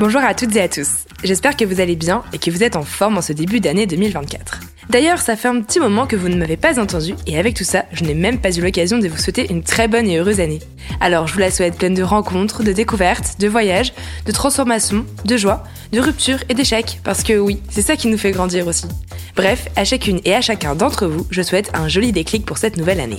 Bonjour à toutes et à tous. J'espère que vous allez bien et que vous êtes en forme en ce début d'année 2024. D'ailleurs, ça fait un petit moment que vous ne m'avez pas entendu et avec tout ça, je n'ai même pas eu l'occasion de vous souhaiter une très bonne et heureuse année. Alors, je vous la souhaite pleine de rencontres, de découvertes, de voyages, de transformations, de joie, de ruptures et d'échecs, parce que oui, c'est ça qui nous fait grandir aussi. Bref, à chacune et à chacun d'entre vous, je souhaite un joli déclic pour cette nouvelle année.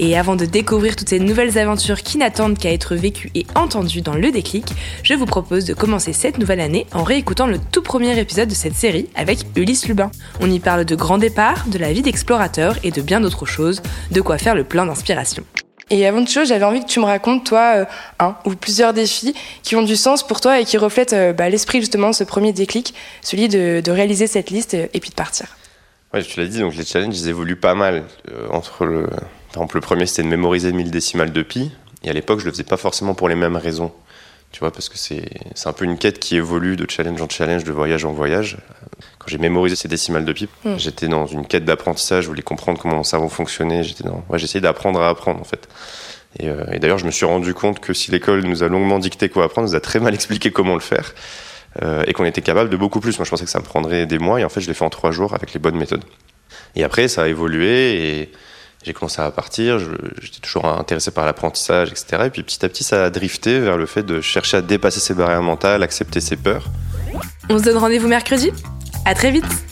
Et avant de découvrir toutes ces nouvelles aventures qui n'attendent qu'à être vécues et entendues dans le déclic, je vous propose de commencer cette nouvelle année en réécoutant le tout premier épisode de cette série avec Ulysse Lubin. On y parle de grands départs, de la vie d'explorateur et de bien d'autres choses, de quoi faire le plein d'inspiration. Et avant toute chose, j'avais envie que tu me racontes, toi, euh, un ou plusieurs défis qui ont du sens pour toi et qui reflètent euh, bah, l'esprit justement de ce premier déclic, celui de, de réaliser cette liste euh, et puis de partir. Ouais, tu l'as dit, donc les challenges, ils évoluent pas mal entre le, par exemple, le premier, c'était de mémoriser 1000 décimales de pi. Et à l'époque, je le faisais pas forcément pour les mêmes raisons. Tu vois, parce que c'est un peu une quête qui évolue de challenge en challenge, de voyage en voyage. Quand j'ai mémorisé ces décimales de pi, hmm. j'étais dans une quête d'apprentissage, je voulais comprendre comment mon cerveau fonctionnait. J'étais dans... ouais, j'essayais d'apprendre à apprendre, en fait. Et, euh, et d'ailleurs, je me suis rendu compte que si l'école nous a longuement dicté quoi apprendre, nous a très mal expliqué comment le faire. Euh, et qu'on était capable de beaucoup plus. Moi, je pensais que ça me prendrait des mois, et en fait, je l'ai fait en trois jours avec les bonnes méthodes. Et après, ça a évolué, et j'ai commencé à partir, j'étais toujours intéressé par l'apprentissage, etc. Et puis petit à petit, ça a drifté vers le fait de chercher à dépasser ses barrières mentales, accepter ses peurs. On se donne rendez-vous mercredi À très vite